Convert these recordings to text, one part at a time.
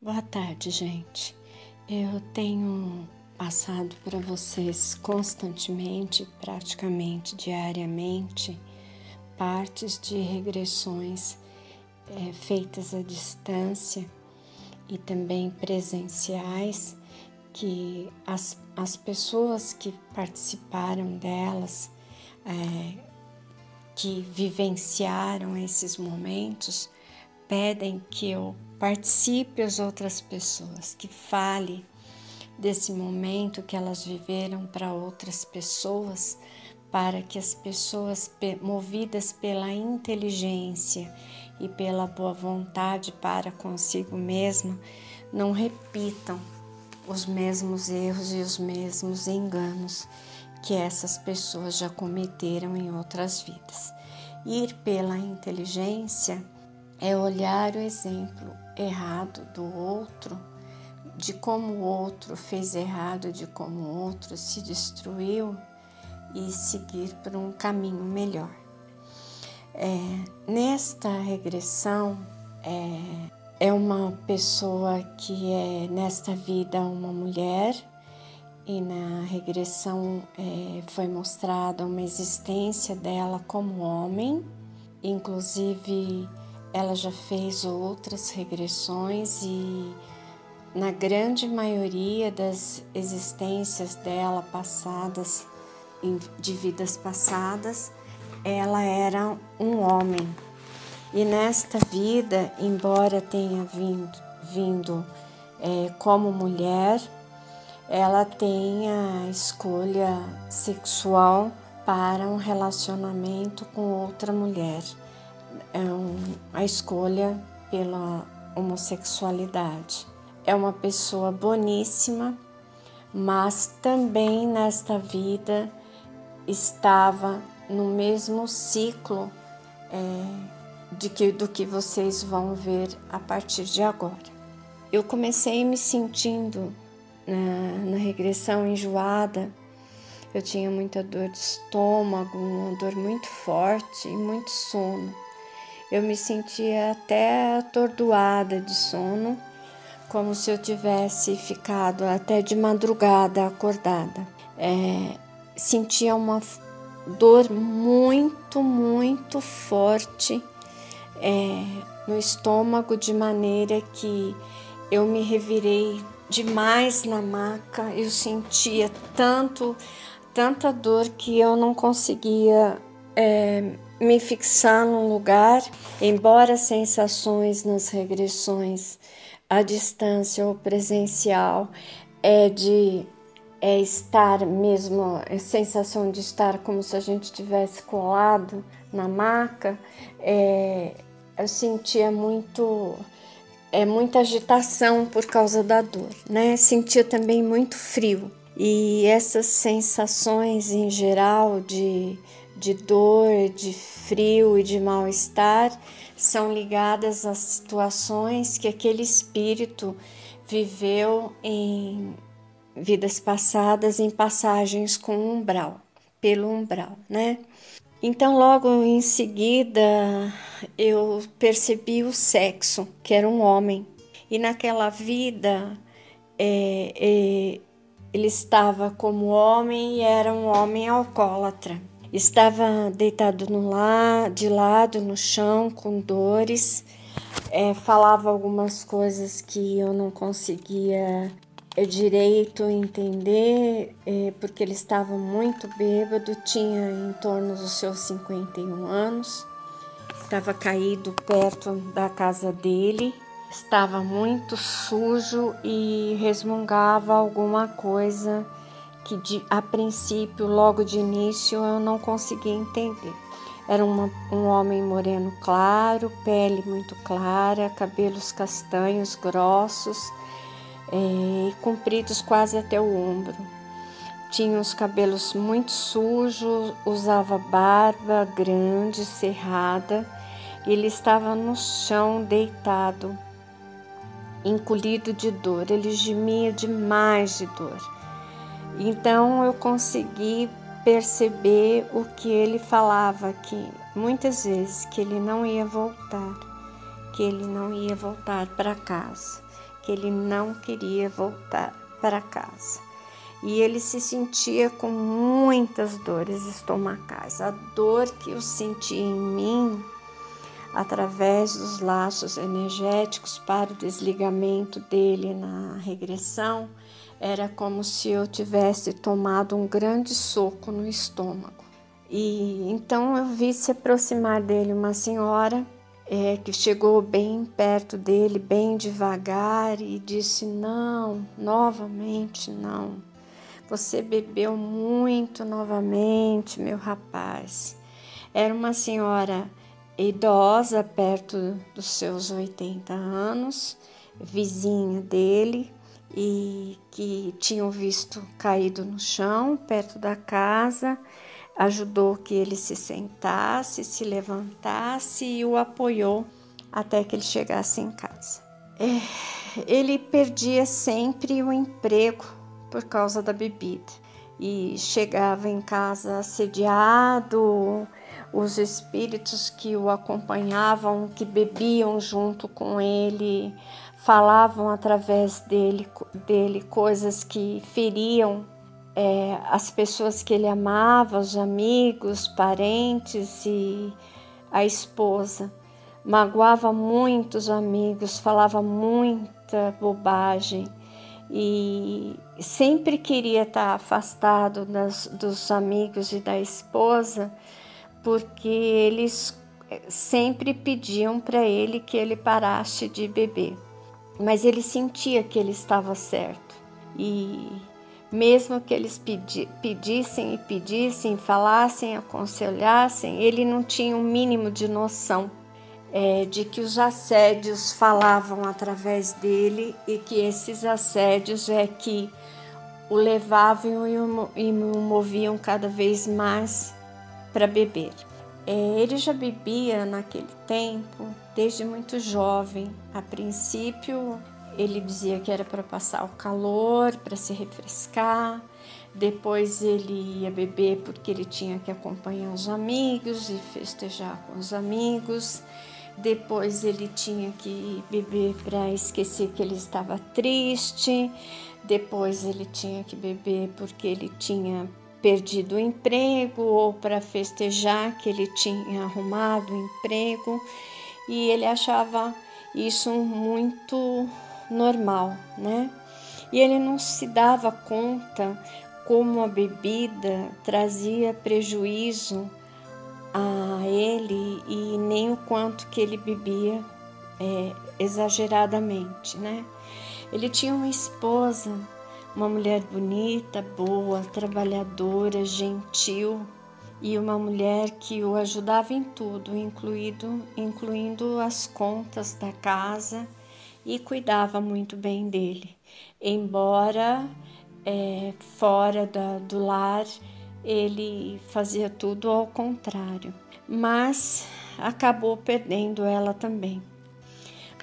Boa tarde, gente. Eu tenho passado para vocês constantemente, praticamente diariamente, partes de regressões é, feitas à distância e também presenciais, que as, as pessoas que participaram delas, é, que vivenciaram esses momentos, pedem que eu participe as outras pessoas, que fale desse momento que elas viveram para outras pessoas, para que as pessoas movidas pela inteligência e pela boa vontade para consigo mesma não repitam os mesmos erros e os mesmos enganos que essas pessoas já cometeram em outras vidas. Ir pela inteligência é olhar o exemplo errado do outro, de como o outro fez errado, de como o outro se destruiu e seguir por um caminho melhor. É, nesta regressão, é, é uma pessoa que é nesta vida uma mulher e na regressão é, foi mostrada uma existência dela como homem, inclusive ela já fez outras regressões e na grande maioria das existências dela passadas, de vidas passadas, ela era um homem. E nesta vida, embora tenha vindo, vindo é, como mulher, ela tem a escolha sexual para um relacionamento com outra mulher a escolha pela homossexualidade. É uma pessoa boníssima, mas também nesta vida estava no mesmo ciclo é, de que, do que vocês vão ver a partir de agora. Eu comecei me sentindo na, na regressão enjoada, eu tinha muita dor de estômago, uma dor muito forte e muito sono. Eu me sentia até atordoada de sono, como se eu tivesse ficado até de madrugada acordada. É, sentia uma dor muito, muito forte é, no estômago, de maneira que eu me revirei demais na maca. Eu sentia tanto, tanta dor que eu não conseguia é, me fixar num lugar, embora sensações nas regressões à distância ou presencial é de é estar mesmo, é sensação de estar como se a gente tivesse colado na maca, é, eu sentia muito é muita agitação por causa da dor, né? Sentia também muito frio. E essas sensações em geral de de dor, de frio e de mal-estar são ligadas às situações que aquele espírito viveu em vidas passadas, em passagens com umbral, pelo umbral, né? Então, logo em seguida, eu percebi o sexo, que era um homem, e naquela vida é, é, ele estava como homem e era um homem alcoólatra. Estava deitado la de lado no chão com dores, é, falava algumas coisas que eu não conseguia é, direito entender, é, porque ele estava muito bêbado, tinha em torno dos seus 51 anos, estava caído perto da casa dele, estava muito sujo e resmungava alguma coisa que de, a princípio, logo de início, eu não conseguia entender. Era uma, um homem moreno claro, pele muito clara, cabelos castanhos grossos e é, compridos quase até o ombro. Tinha os cabelos muito sujos, usava barba grande, cerrada. Ele estava no chão deitado, encolhido de dor. Ele gemia demais de dor. Então eu consegui perceber o que ele falava que muitas vezes que ele não ia voltar, que ele não ia voltar para casa, que ele não queria voltar para casa. E ele se sentia com muitas dores estomacais. A dor que eu senti em mim, através dos laços energéticos para o desligamento dele na regressão, era como se eu tivesse tomado um grande soco no estômago. E então eu vi se aproximar dele uma senhora é, que chegou bem perto dele, bem devagar, e disse: Não, novamente não. Você bebeu muito novamente, meu rapaz. Era uma senhora idosa, perto dos seus 80 anos, vizinha dele, e que tinham visto caído no chão perto da casa ajudou que ele se sentasse, se levantasse e o apoiou até que ele chegasse em casa. É, ele perdia sempre o emprego por causa da bebida e chegava em casa assediado. Os espíritos que o acompanhavam, que bebiam junto com ele, falavam através dele, dele coisas que feriam é, as pessoas que ele amava, os amigos, parentes e a esposa. Magoava muitos amigos, falava muita bobagem e sempre queria estar afastado das, dos amigos e da esposa, porque eles sempre pediam para ele que ele parasse de beber. Mas ele sentia que ele estava certo e mesmo que eles pedi, pedissem e pedissem, falassem, aconselhassem, ele não tinha um mínimo de noção é, de que os assédios falavam através dele e que esses assédios é que o levavam e o, e o moviam cada vez mais para beber. É, ele já bebia naquele tempo, desde muito jovem. A princípio, ele dizia que era para passar o calor, para se refrescar. Depois ele ia beber porque ele tinha que acompanhar os amigos e festejar com os amigos. Depois ele tinha que beber para esquecer que ele estava triste. Depois ele tinha que beber porque ele tinha perdido o emprego ou para festejar que ele tinha arrumado o emprego. E ele achava isso muito normal, né? E ele não se dava conta como a bebida trazia prejuízo a ele e nem o quanto que ele bebia é, exageradamente, né? Ele tinha uma esposa, uma mulher bonita, boa, trabalhadora, gentil e uma mulher que o ajudava em tudo, incluído, incluindo as contas da casa e cuidava muito bem dele, embora é, fora da, do lar ele fazia tudo ao contrário, mas acabou perdendo ela também,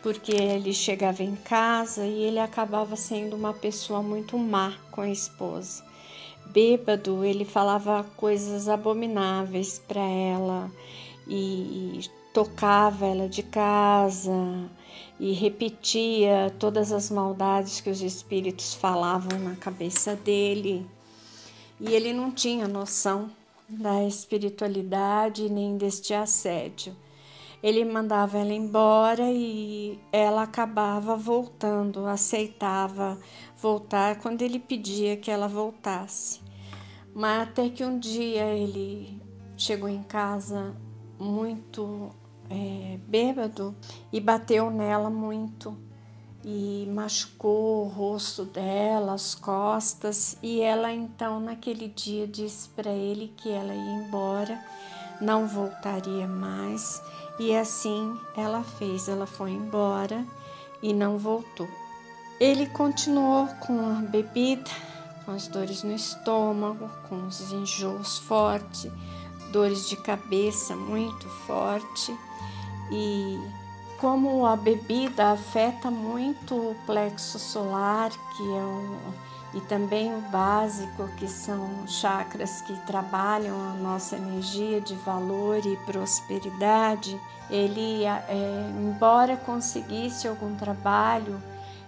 porque ele chegava em casa e ele acabava sendo uma pessoa muito má com a esposa. Bêbado, ele falava coisas abomináveis para ela e tocava ela de casa, e repetia todas as maldades que os espíritos falavam na cabeça dele. E ele não tinha noção da espiritualidade nem deste assédio. Ele mandava ela embora e ela acabava voltando, aceitava voltar quando ele pedia que ela voltasse. Mas até que um dia ele chegou em casa muito é, bêbado e bateu nela muito e machucou o rosto dela, as costas, e ela então naquele dia disse para ele que ela ia embora, não voltaria mais, e assim ela fez, ela foi embora e não voltou. Ele continuou com a bebida, com as dores no estômago, com os enjoos fortes, dores de cabeça muito forte. E como a bebida afeta muito o plexo solar, que é um, e também o básico, que são chakras que trabalham a nossa energia de valor e prosperidade, ele, é, embora conseguisse algum trabalho,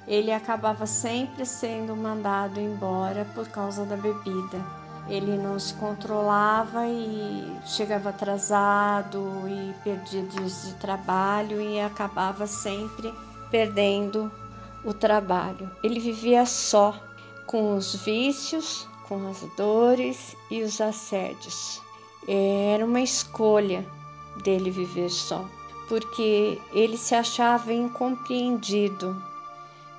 ele acabava sempre sendo mandado embora por causa da bebida. Ele não se controlava e chegava atrasado e perdia dias de trabalho e acabava sempre perdendo o trabalho. Ele vivia só, com os vícios, com as dores e os assédios. Era uma escolha dele viver só, porque ele se achava incompreendido,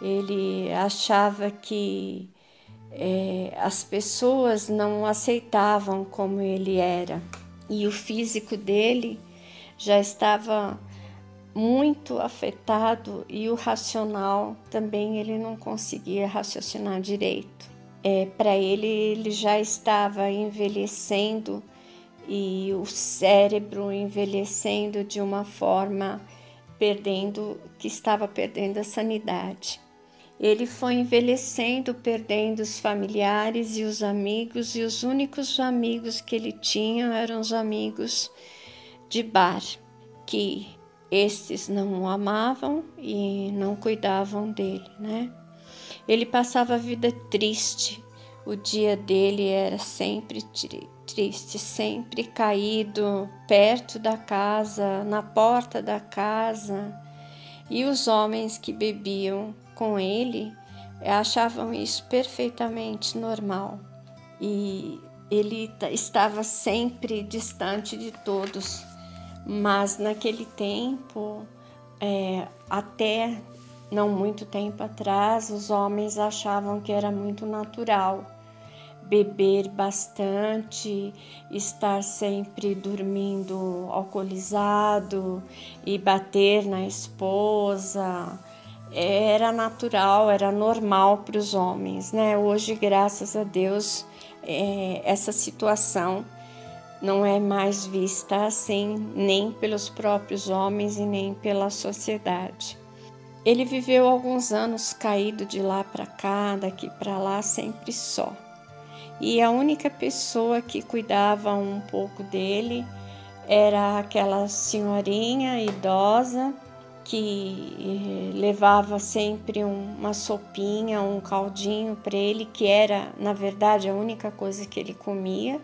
ele achava que é, as pessoas não aceitavam como ele era e o físico dele já estava muito afetado e o racional também ele não conseguia raciocinar direito. É, Para ele, ele já estava envelhecendo e o cérebro envelhecendo de uma forma perdendo que estava perdendo a sanidade. Ele foi envelhecendo, perdendo os familiares e os amigos, e os únicos amigos que ele tinha eram os amigos de bar, que estes não o amavam e não cuidavam dele, né? Ele passava a vida triste, o dia dele era sempre triste, sempre caído perto da casa, na porta da casa, e os homens que bebiam com ele achavam isso perfeitamente normal. E ele estava sempre distante de todos, mas naquele tempo, é, até não muito tempo atrás, os homens achavam que era muito natural beber bastante, estar sempre dormindo alcoolizado e bater na esposa. Era natural, era normal para os homens, né? Hoje, graças a Deus, é, essa situação não é mais vista assim, nem pelos próprios homens e nem pela sociedade. Ele viveu alguns anos caído de lá para cá, daqui para lá, sempre só. E a única pessoa que cuidava um pouco dele era aquela senhorinha idosa que eh, levava sempre uma sopinha, um caldinho para ele, que era, na verdade, a única coisa que ele comia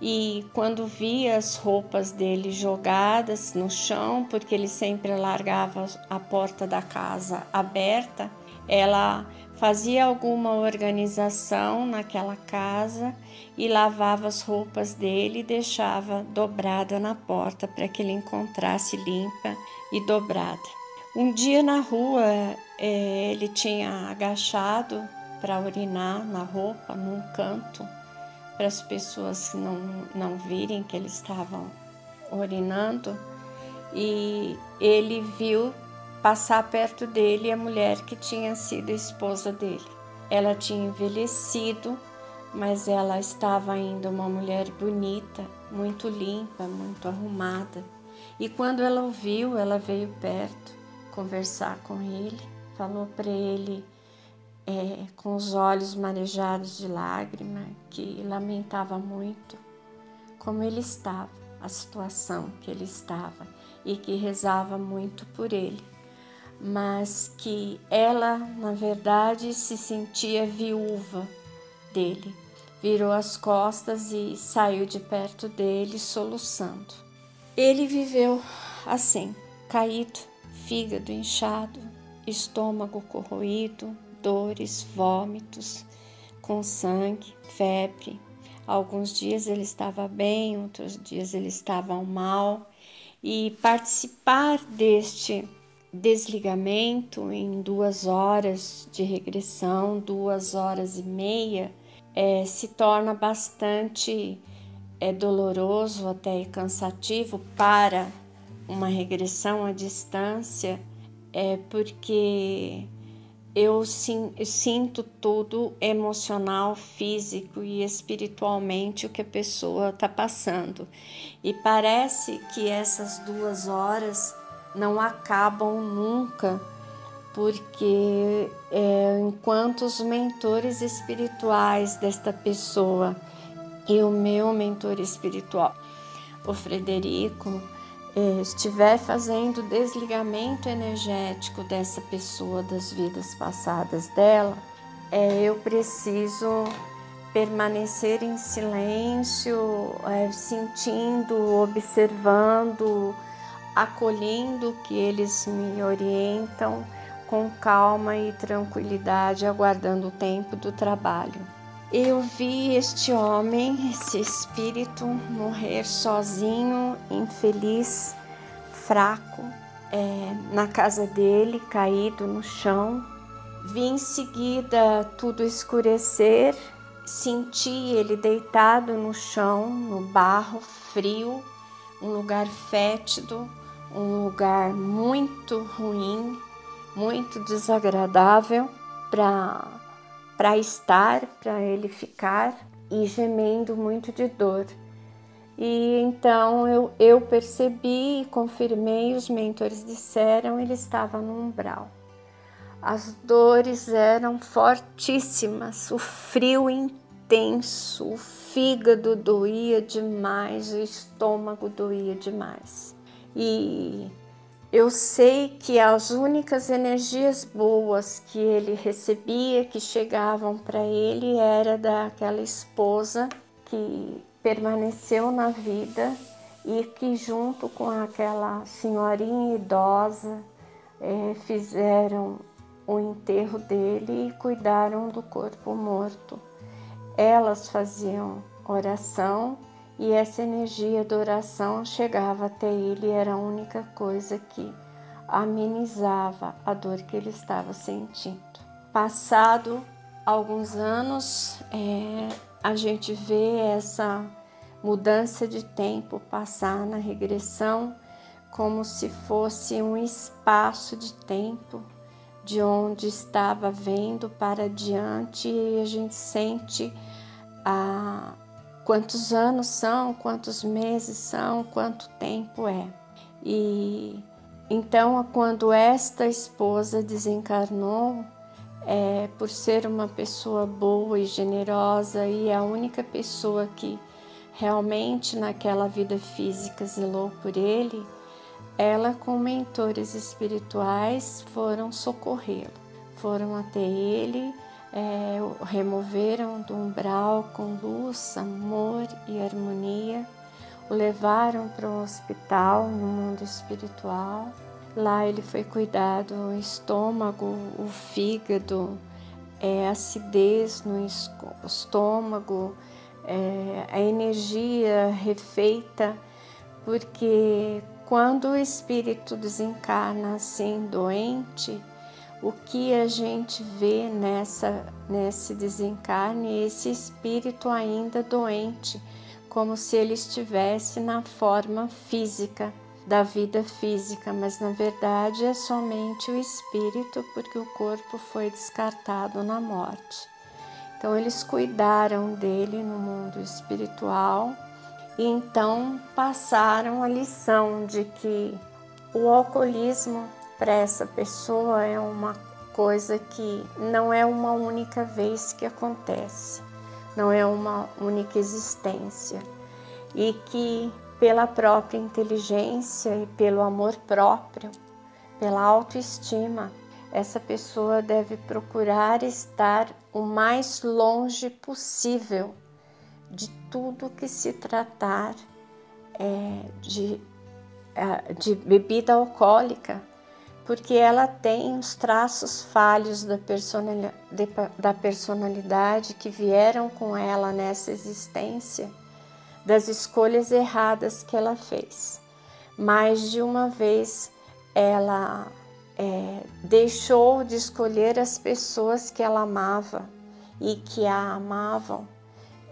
e quando via as roupas dele jogadas no chão, porque ele sempre largava a porta da casa aberta, ela fazia alguma organização naquela casa e lavava as roupas dele e deixava dobrada na porta para que ele encontrasse limpa e dobrada. Um dia na rua é, ele tinha agachado para urinar na roupa num canto para as pessoas não, não virem que eles estavam urinando e ele viu passar perto dele a mulher que tinha sido esposa dele. Ela tinha envelhecido, mas ela estava ainda uma mulher bonita, muito limpa, muito arrumada. E quando ela o viu, ela veio perto conversar com ele, falou para ele é, com os olhos marejados de lágrima, que lamentava muito como ele estava, a situação que ele estava e que rezava muito por ele, mas que ela, na verdade, se sentia viúva dele. Virou as costas e saiu de perto dele, soluçando. Ele viveu assim, caído, fígado inchado, estômago corroído, dores, vômitos, com sangue, febre. Alguns dias ele estava bem, outros dias ele estava mal. E participar deste desligamento em duas horas de regressão, duas horas e meia, é, se torna bastante é, doloroso, até cansativo para uma regressão à distância, é porque eu, sinto tudo emocional, físico e espiritualmente o que a pessoa está passando. E parece que essas duas horas não acabam nunca, porque é, enquanto os mentores espirituais desta pessoa e o meu mentor espiritual, o Frederico, estiver fazendo desligamento energético dessa pessoa das vidas passadas dela, é, eu preciso permanecer em silêncio, é, sentindo, observando, acolhendo que eles me orientam com calma e tranquilidade, aguardando o tempo do trabalho. Eu vi este homem, esse espírito, morrer sozinho, infeliz, fraco, é, na casa dele, caído no chão. Vi em seguida tudo escurecer Senti ele deitado no chão, no barro frio, um lugar fétido, um lugar muito ruim, muito desagradável para estar, para ele ficar e gemendo muito de dor. E então eu, eu percebi e confirmei, os mentores disseram, ele estava no umbral. As dores eram fortíssimas, o frio intenso, o fígado doía demais, o estômago doía demais. E eu sei que as únicas energias boas que ele recebia, que chegavam para ele, era daquela esposa que permaneceu na vida e que junto com aquela senhorinha idosa é, fizeram o enterro dele e cuidaram do corpo morto. Elas faziam oração e essa energia da oração chegava até ele era a única coisa que amenizava a dor que ele estava sentindo. Passado alguns anos, é, a gente vê essa mudança de tempo passar na regressão como se fosse um espaço de tempo de onde estava vendo para diante e a gente sente ah, quantos anos são, quantos meses são, quanto tempo é. E então, quando esta esposa desencarnou, é, por ser uma pessoa boa e generosa e a única pessoa que realmente naquela vida física zelou por ele, ela com mentores espirituais foram socorrê-lo, foram até ele, é, removeram do umbral com luz, amor e harmonia, o levaram para um hospital no mundo espiritual. Lá ele foi cuidado o estômago, o fígado, é, acidez no estômago, é, a energia refeita, porque quando o espírito desencarna assim doente, o que a gente vê nessa nesse desencarne esse espírito ainda doente, como se ele estivesse na forma física da vida física, mas na verdade é somente o espírito, porque o corpo foi descartado na morte. Então eles cuidaram dele no mundo espiritual e então passaram a lição de que o alcoolismo para essa pessoa é uma coisa que não é uma única vez que acontece, não é uma única existência. E que pela própria inteligência e pelo amor próprio, pela autoestima, essa pessoa deve procurar estar o mais longe possível de tudo que se tratar é, de, é, de bebida alcoólica, porque ela tem os traços falhos da da personalidade que vieram com ela nessa existência, das escolhas erradas que ela fez. Mais de uma vez ela é, deixou de escolher as pessoas que ela amava e que a amavam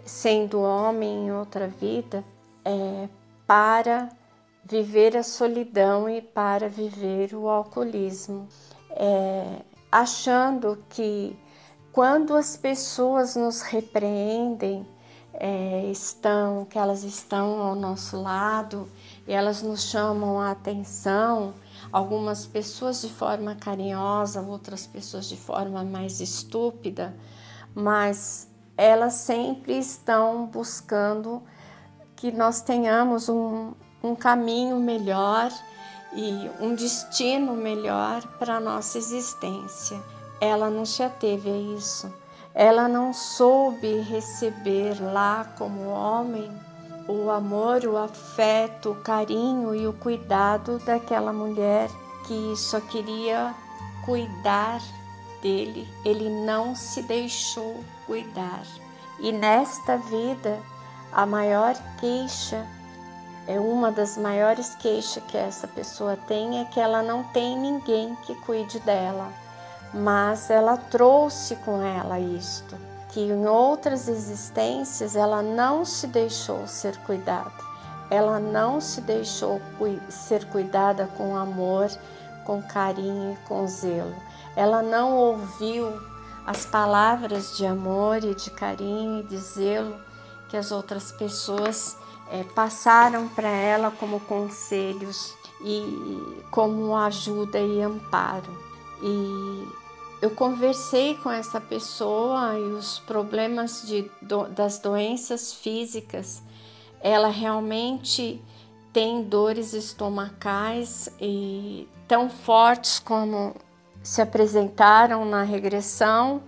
sendo homem em outra vida, é, para viver a solidão e para viver o alcoolismo, é, achando que quando as pessoas nos repreendem, é, estão, que elas estão ao nosso lado e elas nos chamam a atenção, algumas pessoas de forma carinhosa, outras pessoas de forma mais estúpida, mas elas sempre estão buscando que nós tenhamos um, um caminho melhor e um destino melhor para a nossa existência. Ela não se ateve a isso. Ela não soube receber lá como homem o amor, o afeto, o carinho e o cuidado daquela mulher que só queria cuidar dele. Ele não se deixou cuidar. E nesta vida, a maior queixa é uma das maiores queixas que essa pessoa tem é que ela não tem ninguém que cuide dela, mas ela trouxe com ela isto, que em outras existências ela não se deixou ser cuidada, ela não se deixou ser cuidada com amor, com carinho e com zelo, ela não ouviu as palavras de amor e de carinho e de zelo que as outras pessoas é, passaram para ela como conselhos e como ajuda e amparo. E eu conversei com essa pessoa e os problemas de, do, das doenças físicas, ela realmente tem dores estomacais e tão fortes como se apresentaram na regressão.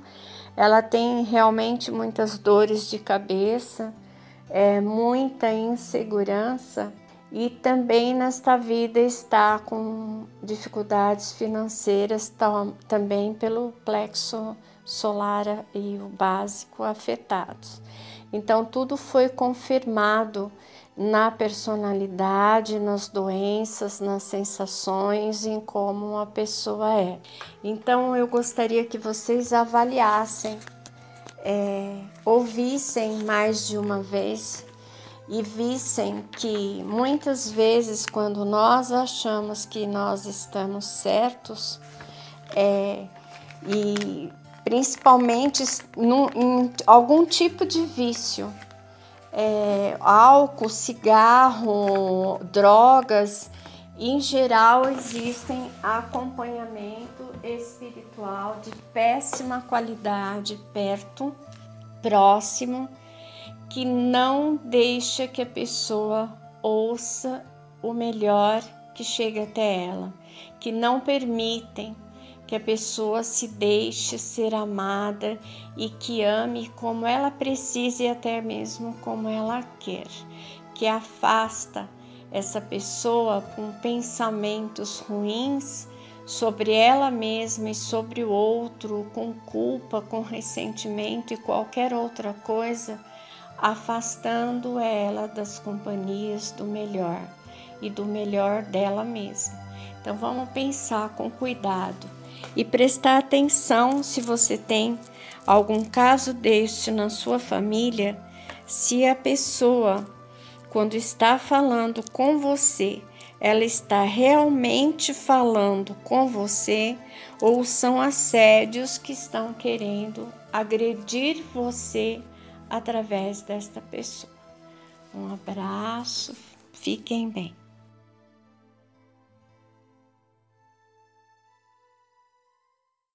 Ela tem realmente muitas dores de cabeça é, muita insegurança e também nesta vida está com dificuldades financeiras também pelo plexo solar e o básico afetados. Então tudo foi confirmado na personalidade, nas doenças, nas sensações, em como a pessoa é. Então eu gostaria que vocês avaliassem é, ouvissem mais de uma vez e vissem que muitas vezes, quando nós achamos que nós estamos certos, é, e principalmente num, em algum tipo de vício, é, álcool, cigarro, drogas, em geral existem acompanhamento espiritual de péssima qualidade perto, próximo, que não deixa que a pessoa ouça o melhor que chega até ela, que não permitem que a pessoa se deixe ser amada e que ame como ela precisa e até mesmo como ela quer, que afasta essa pessoa com pensamentos ruins sobre ela mesma e sobre o outro, com culpa, com ressentimento e qualquer outra coisa, afastando ela das companhias do melhor e do melhor dela mesma. Então vamos pensar com cuidado e prestar atenção se você tem algum caso deste na sua família, se a pessoa quando está falando com você, ela está realmente falando com você ou são assédios que estão querendo agredir você através desta pessoa. Um abraço, fiquem bem.